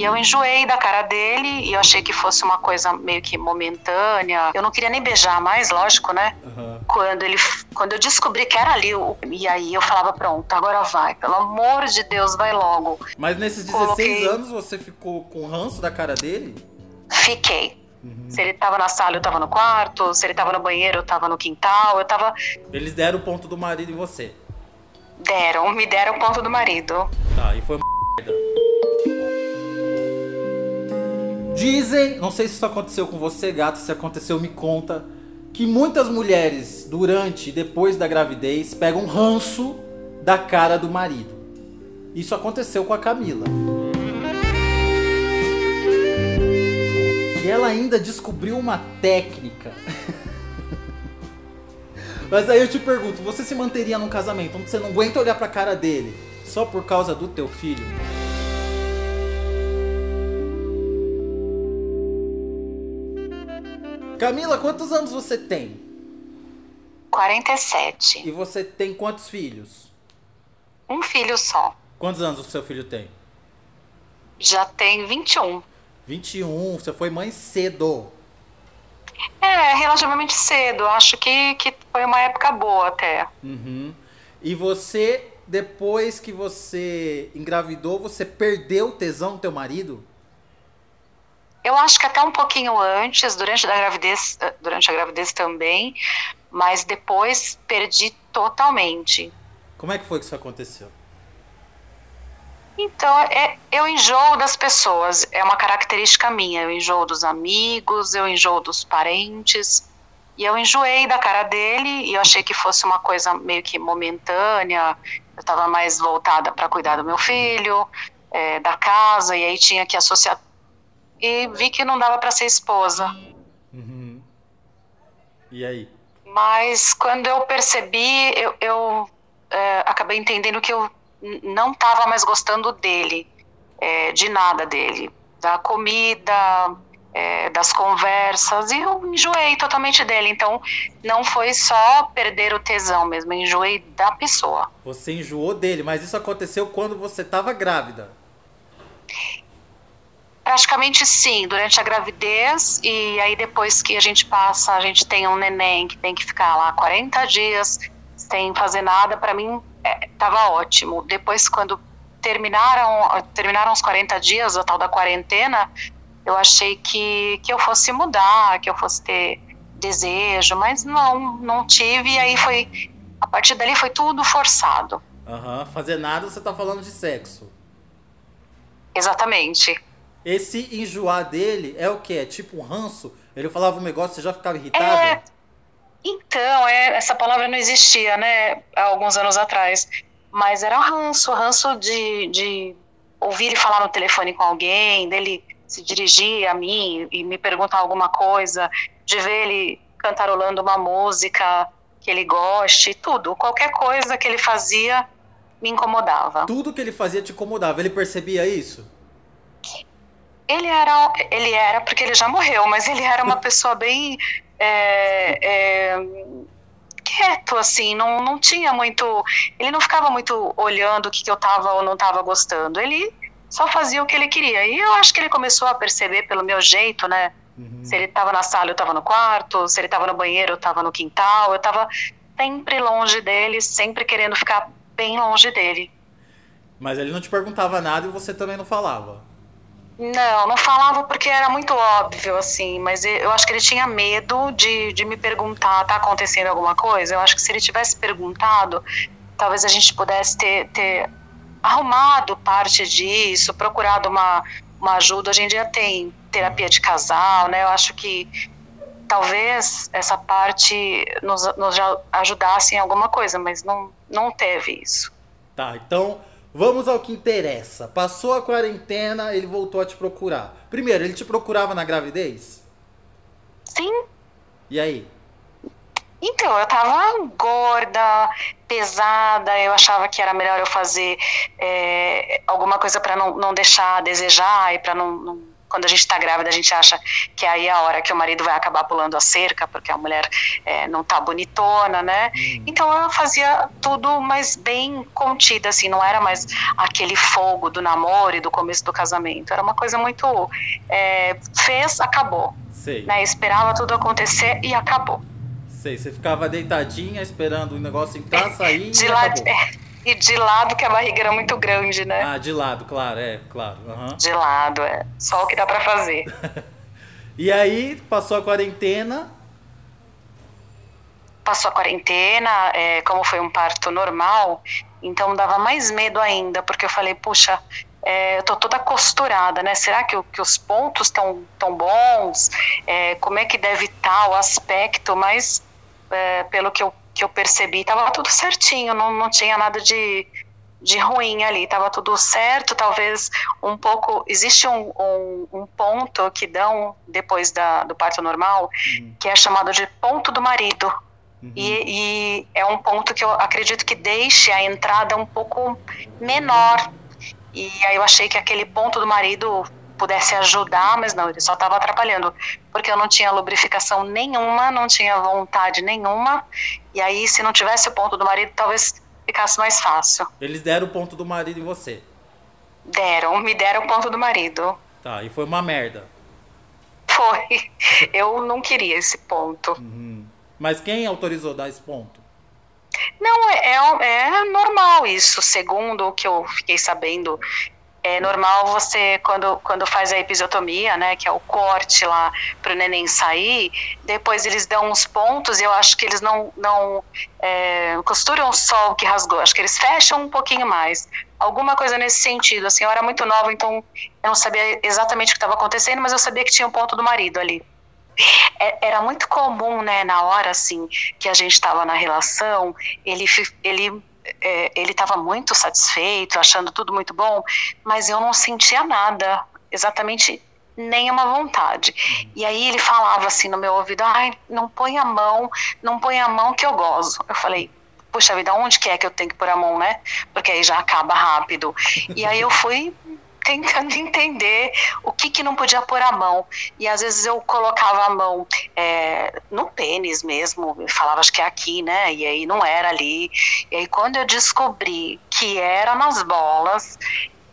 E eu enjoei da cara dele e eu achei que fosse uma coisa meio que momentânea. Eu não queria nem beijar mais, lógico, né? Uhum. Quando ele, quando eu descobri que era ali, eu, e aí eu falava, pronto, agora vai, pelo amor de Deus, vai logo. Mas nesses 16 Coloquei... anos você ficou com ranço da cara dele? Fiquei. Uhum. Se ele tava na sala, eu tava no quarto. Se ele tava no banheiro, eu tava no quintal. Eu tava. Eles deram o ponto do marido em você? Deram, me deram o ponto do marido. Tá, e foi uma merda. Dizem, não sei se isso aconteceu com você, gato, se aconteceu, me conta, que muitas mulheres, durante e depois da gravidez, pegam ranço da cara do marido. Isso aconteceu com a Camila. E ela ainda descobriu uma técnica. Mas aí eu te pergunto, você se manteria num casamento onde você não aguenta olhar pra cara dele só por causa do teu filho? Camila, quantos anos você tem? 47. E você tem quantos filhos? Um filho só. Quantos anos o seu filho tem? Já tem 21. 21, você foi mãe cedo. É, relativamente cedo. Acho que, que foi uma época boa até. Uhum. E você, depois que você engravidou, você perdeu o tesão do teu marido? Eu acho que até um pouquinho antes, durante a gravidez, eh, durante a gravidez também, mas depois perdi totalmente. Como é que foi que isso aconteceu? Então, é, eu enjoo das pessoas, é uma característica minha. Eu enjoo dos amigos, eu enjoo dos parentes. E eu enjoei da cara dele e eu achei que fosse uma coisa meio que momentânea. Eu estava mais voltada para cuidar do meu filho, é, da casa, e aí tinha que associar e vi que não dava para ser esposa. Uhum. E aí? Mas quando eu percebi, eu, eu é, acabei entendendo que eu não estava mais gostando dele, é, de nada dele, da comida, é, das conversas, e eu enjoei totalmente dele. Então, não foi só perder o tesão mesmo, eu enjoei da pessoa. Você enjoou dele, mas isso aconteceu quando você estava grávida? Praticamente sim, durante a gravidez e aí depois que a gente passa, a gente tem um neném que tem que ficar lá 40 dias sem fazer nada, para mim é, tava ótimo. Depois quando terminaram terminaram os 40 dias, a tal da quarentena, eu achei que que eu fosse mudar, que eu fosse ter desejo, mas não, não tive e aí foi a partir dali foi tudo forçado. Aham, uhum. fazer nada, você tá falando de sexo. Exatamente. Esse enjoar dele é o que? É tipo um ranço? Ele falava um negócio, você já ficava irritada? É, então, é, essa palavra não existia, né, há alguns anos atrás. Mas era ranço, ranço de, de ouvir ele falar no telefone com alguém, dele se dirigir a mim e me perguntar alguma coisa, de ver ele cantarolando uma música que ele goste, tudo. Qualquer coisa que ele fazia me incomodava. Tudo que ele fazia te incomodava. Ele percebia isso? Ele era, ele era, porque ele já morreu, mas ele era uma pessoa bem é, é, quieto, assim, não, não tinha muito. Ele não ficava muito olhando o que, que eu estava ou não estava gostando. Ele só fazia o que ele queria. E eu acho que ele começou a perceber pelo meu jeito, né? Uhum. Se ele estava na sala, eu estava no quarto, se ele estava no banheiro, eu estava no quintal, eu estava sempre longe dele, sempre querendo ficar bem longe dele. Mas ele não te perguntava nada e você também não falava. Não, não falava porque era muito óbvio, assim, mas eu acho que ele tinha medo de, de me perguntar, tá acontecendo alguma coisa? Eu acho que se ele tivesse perguntado, talvez a gente pudesse ter, ter arrumado parte disso, procurado uma, uma ajuda. Hoje em dia tem terapia de casal, né? Eu acho que talvez essa parte nos, nos ajudasse em alguma coisa, mas não, não teve isso. Tá, então Vamos ao que interessa. Passou a quarentena, ele voltou a te procurar. Primeiro, ele te procurava na gravidez? Sim. E aí? Então, eu tava gorda, pesada, eu achava que era melhor eu fazer é, alguma coisa para não, não deixar a desejar e para não, não, quando a gente está grávida, a gente acha que aí é a hora que o marido vai acabar pulando a cerca, porque a mulher é, não tá bonitona, né? Uhum. Então eu fazia tudo mais bem contida, assim, não era mais aquele fogo do namoro e do começo do casamento. Era uma coisa muito. É, fez, acabou. Sei. Né? Esperava tudo acontecer e acabou. Sei, você ficava deitadinha esperando o negócio entrar, sair de e lado, é, E de lado que a barriga era muito grande, né? Ah, de lado, claro, é, claro. Uhum. De lado, é. Só o que dá para fazer. e aí, passou a quarentena. Passou a quarentena, é, como foi um parto normal, então dava mais medo ainda, porque eu falei, puxa, é, eu tô toda costurada, né? Será que, que os pontos estão tão bons? É, como é que deve estar tá o aspecto? Mas é, pelo que eu, que eu percebi, estava tudo certinho, não, não tinha nada de, de ruim ali, estava tudo certo, talvez um pouco, existe um, um, um ponto que dão depois da, do parto normal, uhum. que é chamado de ponto do marido, uhum. e, e, é um ponto que eu acredito que deixe a entrada um pouco menor, e aí eu achei que aquele ponto do marido pudesse ajudar, mas não, ele só estava atrapalhando, porque eu não tinha lubrificação nenhuma, não tinha vontade nenhuma, e aí se não tivesse o ponto do marido, talvez ficasse mais fácil. Eles deram o ponto do marido em você? Deram, me deram o ponto do marido. Tá, e foi uma merda. Foi. Eu não queria esse ponto. Uhum. Mas quem autorizou dar esse ponto? Não, é, é, é normal isso, segundo o que eu fiquei sabendo é normal você, quando, quando faz a episiotomia, né, que é o corte lá para o neném sair, depois eles dão uns pontos e eu acho que eles não, não é, costuram só o que rasgou, acho que eles fecham um pouquinho mais. Alguma coisa nesse sentido, assim, eu era muito nova, então eu não sabia exatamente o que estava acontecendo, mas eu sabia que tinha um ponto do marido ali. É, era muito comum, né, na hora, assim, que a gente estava na relação, ele, ele é, ele estava muito satisfeito, achando tudo muito bom, mas eu não sentia nada, exatamente nenhuma vontade. Uhum. E aí ele falava assim no meu ouvido: ai, não põe a mão, não põe a mão que eu gozo. Eu falei: puxa vida, onde que é que eu tenho que pôr a mão, né? Porque aí já acaba rápido. E aí eu fui tentando entender o que, que não podia pôr a mão. E às vezes eu colocava a mão é, no pênis mesmo, falava acho que é aqui, né? E aí não era ali. E aí quando eu descobri que era nas bolas,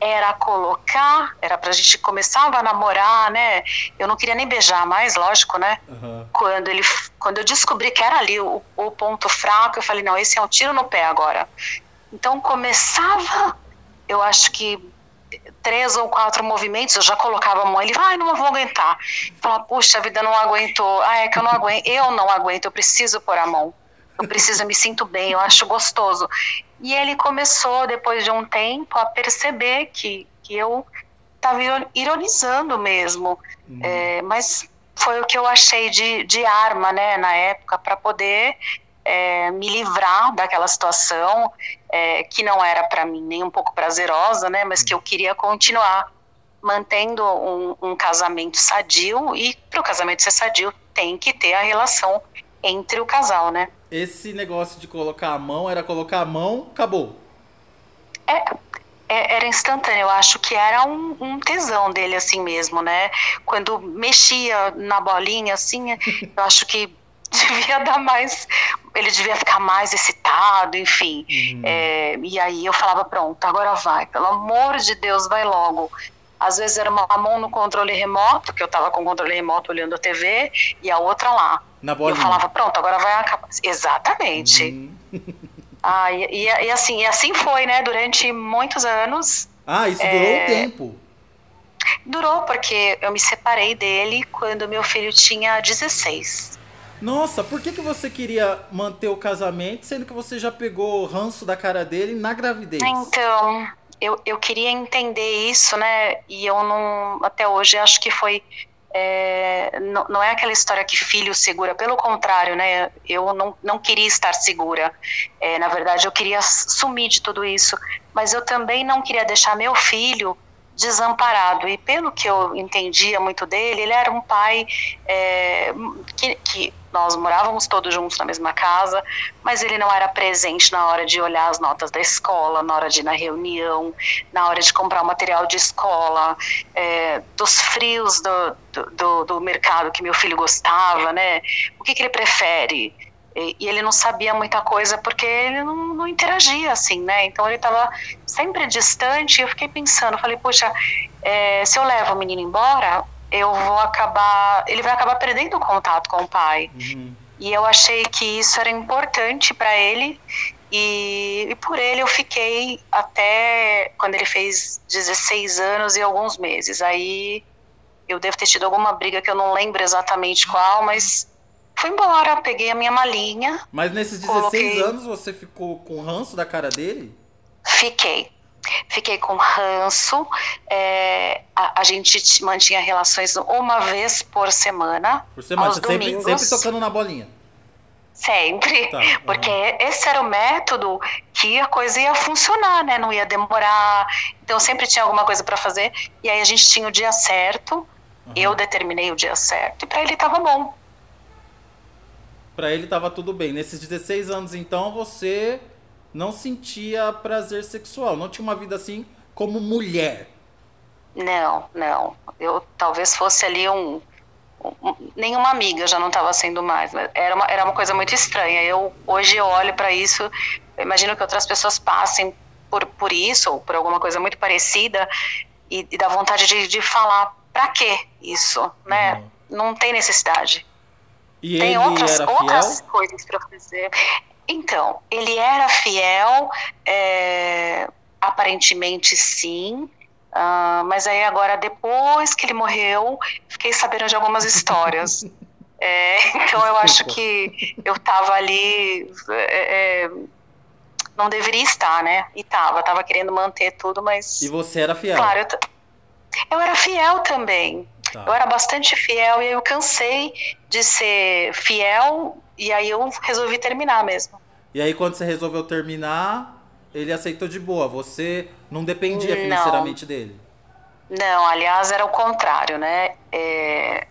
era colocar, era pra gente começar a namorar, né? Eu não queria nem beijar mais, lógico, né? Uhum. Quando ele, quando eu descobri que era ali o, o ponto fraco, eu falei, não, esse é um tiro no pé agora. Então começava, eu acho que três ou quatro movimentos, eu já colocava a mão, ele, ai, não vou aguentar. Fala, puxa, a vida não aguentou. Ah, é que eu não aguento, eu não aguento, eu preciso pôr a mão. Eu preciso, eu me sinto bem, eu acho gostoso. E ele começou, depois de um tempo, a perceber que, que eu estava ironizando mesmo. Uhum. É, mas foi o que eu achei de, de arma, né, na época, para poder é, me livrar daquela situação é, que não era para mim nem um pouco prazerosa, né, mas que eu queria continuar mantendo um, um casamento sadio e para o casamento ser sadio tem que ter a relação entre o casal, né? Esse negócio de colocar a mão era colocar a mão, acabou. É, é, era instantâneo, eu acho que era um, um, tesão dele assim mesmo, né? Quando mexia na bolinha assim, eu acho que devia dar mais, ele devia ficar mais excitado, enfim. Uhum. É, e aí eu falava, pronto, agora vai, pelo amor de Deus, vai logo. Às vezes era uma mão no controle remoto, que eu estava com o controle remoto olhando a TV, e a outra lá. Na bolinha. Eu falava, pronto, agora vai acabar. Exatamente. Uhum. ah, e, e, e, assim, e assim foi, né, durante muitos anos. Ah, isso durou é... um tempo. Durou, porque eu me separei dele quando meu filho tinha 16. Nossa, por que, que você queria manter o casamento, sendo que você já pegou ranço da cara dele na gravidez? Então, eu, eu queria entender isso, né? E eu não, até hoje, acho que foi. É, não, não é aquela história que filho segura, pelo contrário, né? Eu não, não queria estar segura. É, na verdade, eu queria sumir de tudo isso. Mas eu também não queria deixar meu filho desamparado. E pelo que eu entendia muito dele, ele era um pai é, que, que, nós morávamos todos juntos na mesma casa, mas ele não era presente na hora de olhar as notas da escola, na hora de ir na reunião, na hora de comprar o material de escola, é, dos frios do, do, do, mercado que meu filho gostava, né? O que, que ele prefere? E, e ele não sabia muita coisa porque ele não, não interagia assim, né? Então ele estava sempre distante. E eu fiquei pensando, falei, poxa, é, se eu levo o menino embora, eu vou acabar, ele vai acabar perdendo o contato com o pai. Uhum. E eu achei que isso era importante para ele e, e, por ele eu fiquei até quando ele fez 16 anos e alguns meses. Aí eu devo ter tido alguma briga que eu não lembro exatamente qual, mas fui embora, peguei a minha malinha. Mas nesses 16 coloquei... anos você ficou com ranço da cara dele? Fiquei. Fiquei com ranço. É, a, a, gente mantinha relações uma vez por semana. Por semana, aos sempre, sempre tocando na bolinha. Sempre, tá, porque uhum. esse era o método que a coisa ia funcionar, né? Não ia demorar. Então sempre tinha alguma coisa para fazer. E aí a gente tinha o dia certo. Uhum. Eu determinei o dia certo e para ele estava bom. Para ele estava tudo bem. Nesses 16 anos, então, você não sentia prazer sexual, não tinha uma vida assim como mulher. Não, não. Eu talvez fosse ali um, um nenhuma amiga já não estava sendo mais. Era uma, era uma coisa muito estranha. Eu hoje eu olho para isso, imagino que outras pessoas passem por, por isso ou por alguma coisa muito parecida e, e dá vontade de, de falar para que isso, né? Uhum. Não tem necessidade. E tem outras, outras coisas para fazer. Então, ele era fiel, é, aparentemente sim, uh, mas aí agora, depois que ele morreu, fiquei sabendo de algumas histórias. é, então eu acho que eu estava ali. É, é, não deveria estar, né? E tava, tava querendo manter tudo, mas. E você era fiel? Claro, eu, eu era fiel também. Tá. Eu era bastante fiel e eu cansei de ser fiel e aí eu resolvi terminar mesmo. E aí quando você resolveu terminar, ele aceitou de boa. Você não dependia financeiramente dele. Não, aliás, era o contrário, né? É,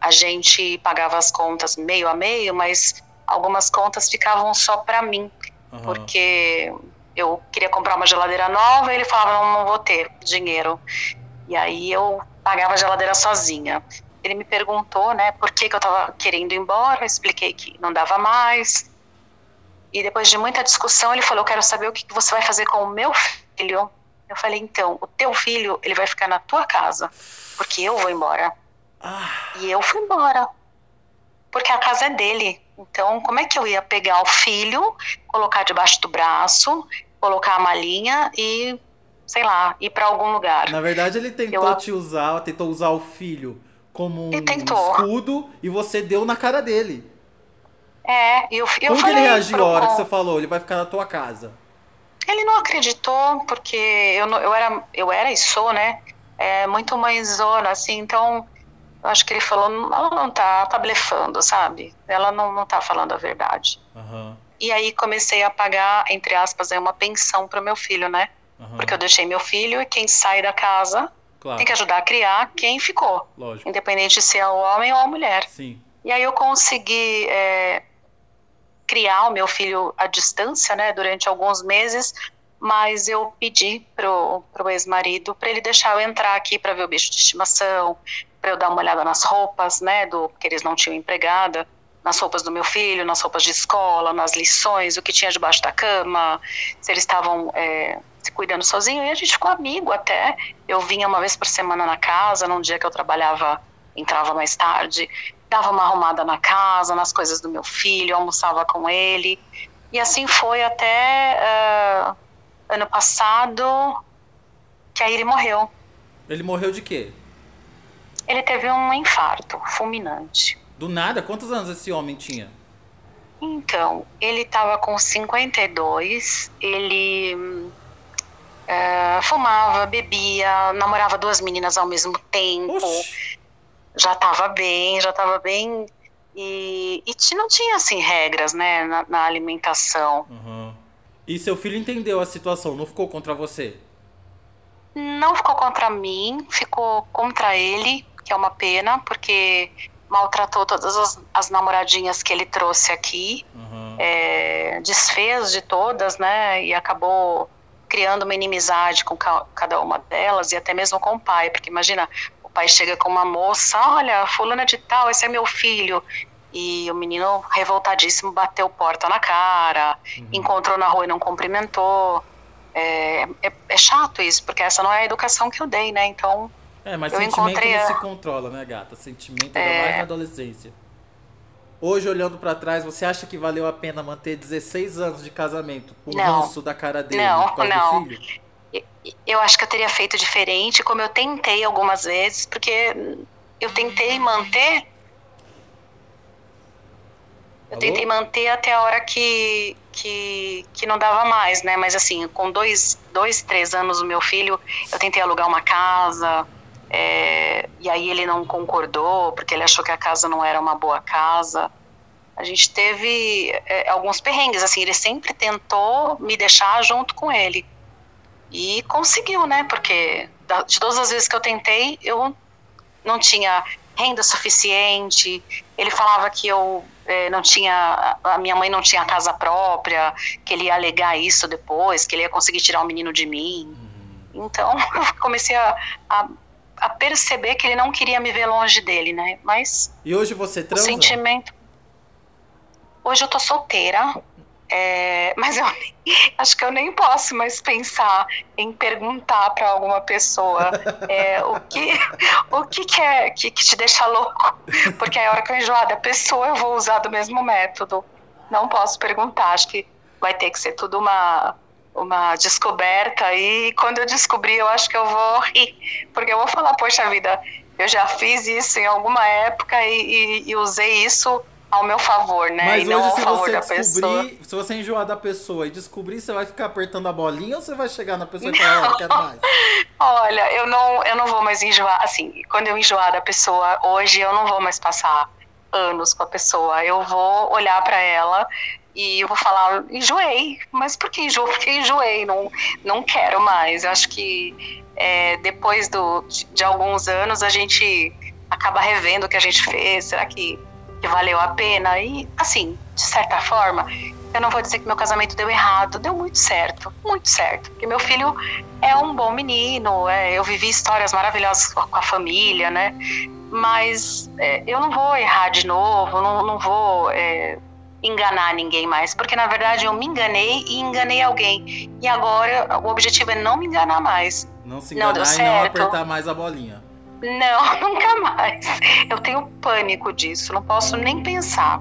a gente pagava as contas meio a meio, mas algumas contas ficavam só para mim. Uhum. Porque eu queria comprar uma geladeira nova e ele falava, não, não vou ter dinheiro. E aí eu pagava a geladeira sozinha. Ele me perguntou, né, por que, que eu estava querendo ir embora, eu expliquei que não dava mais. E depois de muita discussão, ele falou: quero saber o que, que você vai fazer com o meu filho. Eu falei: Então, o teu filho, ele vai ficar na tua casa, porque eu vou embora. Ah. E eu fui embora, porque a casa é dele. Então, como é que eu ia pegar o filho, colocar debaixo do braço, colocar a malinha e sei lá, ir para algum lugar. Na verdade, ele tentou eu... te usar, tentou usar o filho como um escudo e você deu na cara dele. É, eu, eu Como que ele reagiu a hora que você falou? Ele vai ficar na tua casa? Ele não acreditou, porque eu, eu, era, eu era e sou, né? É, muito mãezona, assim, então eu acho que ele falou, ela não tá, tá blefando, sabe? Ela não, não tá falando a verdade. Uhum. E aí comecei a pagar, entre aspas, uma pensão para o meu filho, né? Uhum. Porque eu deixei meu filho e quem sai da casa claro. tem que ajudar a criar quem ficou. Lógico. Independente se é o homem ou a mulher. Sim. E aí eu consegui é, criar o meu filho à distância, né, durante alguns meses, mas eu pedi pro, pro ex-marido para ele deixar eu entrar aqui para ver o bicho de estimação, para eu dar uma olhada nas roupas, né, do que eles não tinham empregada, nas roupas do meu filho, nas roupas de escola, nas lições, o que tinha debaixo da cama, se eles estavam é, se cuidando sozinho, e a gente ficou amigo até. Eu vinha uma vez por semana na casa, num dia que eu trabalhava, entrava mais tarde, dava uma arrumada na casa, nas coisas do meu filho, almoçava com ele. E assim foi até uh, ano passado, que aí ele morreu. Ele morreu de quê? Ele teve um infarto fulminante. Do nada? Quantos anos esse homem tinha? Então, ele estava com 52, ele uh, fumava, bebia, namorava duas meninas ao mesmo tempo. Oxi já estava bem, já estava bem. E, e não tinha, assim, regras, né, na, na alimentação. Uhum. E seu filho entendeu a situação, não ficou contra você? não ficou contra mim, ficou contra ele, que é uma pena, porque maltratou todas as, as namoradinhas que ele trouxe aqui, uhum. é, desfez de todas, né? E acabou criando uma inimizade com ca cada uma delas e até mesmo com o pai, porque imagina, o pai chega com uma moça, olha, fulana de tal, esse é meu filho, e o menino revoltadíssimo bateu porta na cara, uhum. encontrou na rua e não cumprimentou. É, é, é, chato isso, porque essa não é a educação que eu dei, né? Então. É, mas eu sentimento encontrei não a... se controla, né, gata? Sentimento é... ainda mais na adolescência. Hoje, olhando para trás, você acha que valeu a pena manter 16 anos de casamento com o ranço da cara dele não, não. do filho? Eu acho que eu teria feito diferente, como eu tentei algumas vezes, porque eu tentei manter. Eu Alô? tentei manter até a hora que, que, que não dava mais, né? Mas assim, com dois, dois, três anos o meu filho, eu tentei alugar uma casa, é, e aí ele não concordou, porque ele achou que a casa não era uma boa casa. A gente teve é, alguns perrengues, assim, ele sempre tentou me deixar junto com ele. E conseguiu, né? Porque de todas as vezes que eu tentei, eu não tinha renda suficiente. Ele falava que eu é, não tinha, a minha mãe não tinha casa própria, que ele ia alegar isso depois, que ele ia conseguir tirar o menino de mim. Uhum. Então, eu comecei a, a a perceber que ele não queria me ver longe dele, né? Mas. E hoje você transa? O sentimento. Hoje eu tô solteira. É, mas eu acho que eu nem posso mais pensar em perguntar para alguma pessoa é, o que o que, que é que, que, te deixa louco, porque a hora que eu enjoar da pessoa eu vou usar do mesmo método. Não posso perguntar, acho que vai ter que ser tudo uma uma descoberta e quando eu descobrir eu acho que eu vou rir, porque eu vou falar, poxa vida, eu já fiz isso em alguma época e, e, e usei isso ao meu favor, né? Mas e não ao favor da pessoa. Se você enjoar da pessoa e descobrir, você vai ficar apertando a bolinha ou você vai chegar na pessoa e falar, oh, quero mais? Olha, eu não, eu não vou mais enjoar, assim, quando eu enjoar da pessoa, hoje eu não vou mais passar anos com a pessoa. Eu vou olhar para ela e eu vou falar, enjoei. Mas por que enjoei? Porque enjoei, não, não quero mais. Eu acho que é, depois do, de, alguns anos a gente acaba revendo o que a gente fez. Será que, que valeu a pena? E, assim, de certa forma, eu não vou dizer que meu casamento deu errado, deu muito certo, muito certo. Porque meu filho é um bom menino, é, eu vivi histórias maravilhosas com a família, né? Mas é, eu não vou errar de novo, não, não vou é, enganar ninguém mais, porque na verdade eu me enganei e enganei alguém. E agora o objetivo é não me enganar mais. Não se enganar não e não apertar mais a bolinha. Não, nunca mais. Eu tenho pânico disso, não posso nem pensar.